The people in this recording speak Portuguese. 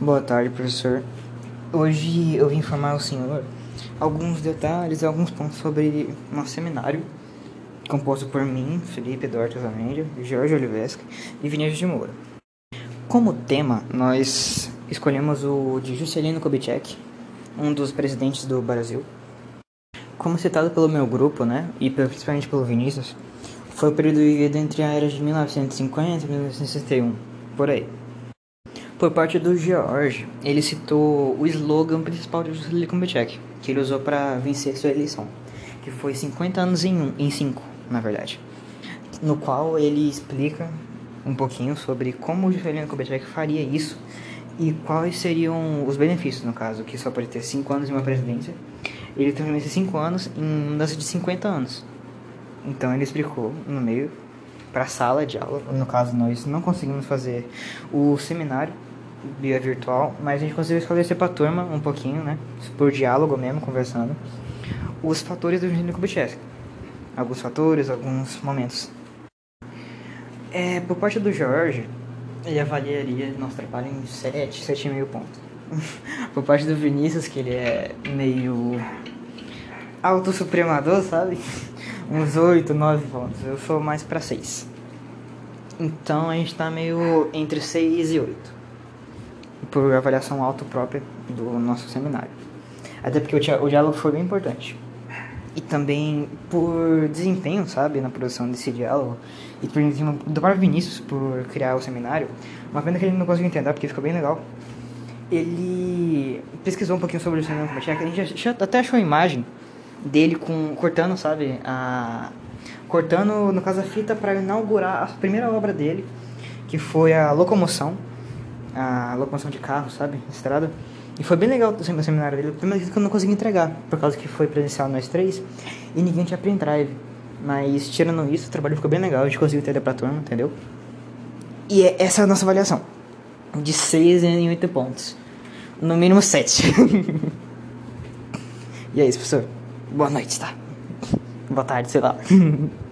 Boa tarde, professor. Hoje eu vim informar ao senhor alguns detalhes, alguns pontos sobre nosso seminário, composto por mim, Felipe Eduardo Zamédia, Jorge Olivesca e Vinícius de Moura. Como tema, nós escolhemos o de Juscelino Kubitschek, um dos presidentes do Brasil. Como citado pelo meu grupo, né, e principalmente pelo Vinícius, foi o período vivido entre a era de 1950 e 1961, por aí. Por parte do George, ele citou o slogan principal de Juscelino Kubitschek, que ele usou para vencer sua eleição, que foi 50 anos em um, em 5, na verdade. No qual ele explica um pouquinho sobre como o Juscelino Kubitschek faria isso e quais seriam os benefícios, no caso, que só pode ter 5 anos em uma presidência. Ele transformou esses 5 anos em mudança de 50 anos. Então ele explicou no meio para a sala de aula. No caso, nós não conseguimos fazer o seminário via virtual, mas a gente conseguiu esclarecer para a turma um pouquinho, né, por diálogo mesmo, conversando, os fatores do Eugênio Kubitschek. Alguns fatores, alguns momentos. É, por parte do Jorge, ele avaliaria nosso trabalho em 7, 7,5 pontos. por parte do Vinícius, que ele é meio autossupremador, sabe? Uns 8, 9 pontos. Eu sou mais para 6. Então a gente tá meio entre 6 e 8 por avaliação autoprópria do nosso seminário. Até porque o, diálogo foi bem importante. E também por desempenho, sabe, na produção desse diálogo. E por do próprio Vinícius por criar o seminário. Uma pena que ele não conseguiu entender, porque ficou bem legal. Ele pesquisou um pouquinho sobre o seminário Kubitschek. A gente até achou a imagem dele com cortando, sabe, a cortando no caso a fita para inaugurar a primeira obra dele, que foi a locomoção a locomoção de carro, sabe? Estrada. E foi bem legal o seminário dele. Primeiro que eu não consegui entregar, por causa que foi presencial nós três e ninguém tinha print drive. Mas tirando isso, o trabalho ficou bem legal, a gente conseguiu entender pra turma, entendeu? E é, essa é a nossa avaliação. De 6 em 8 pontos. No mínimo 7. e é isso, professor. Boa noite, tá? Boa tarde, sei lá.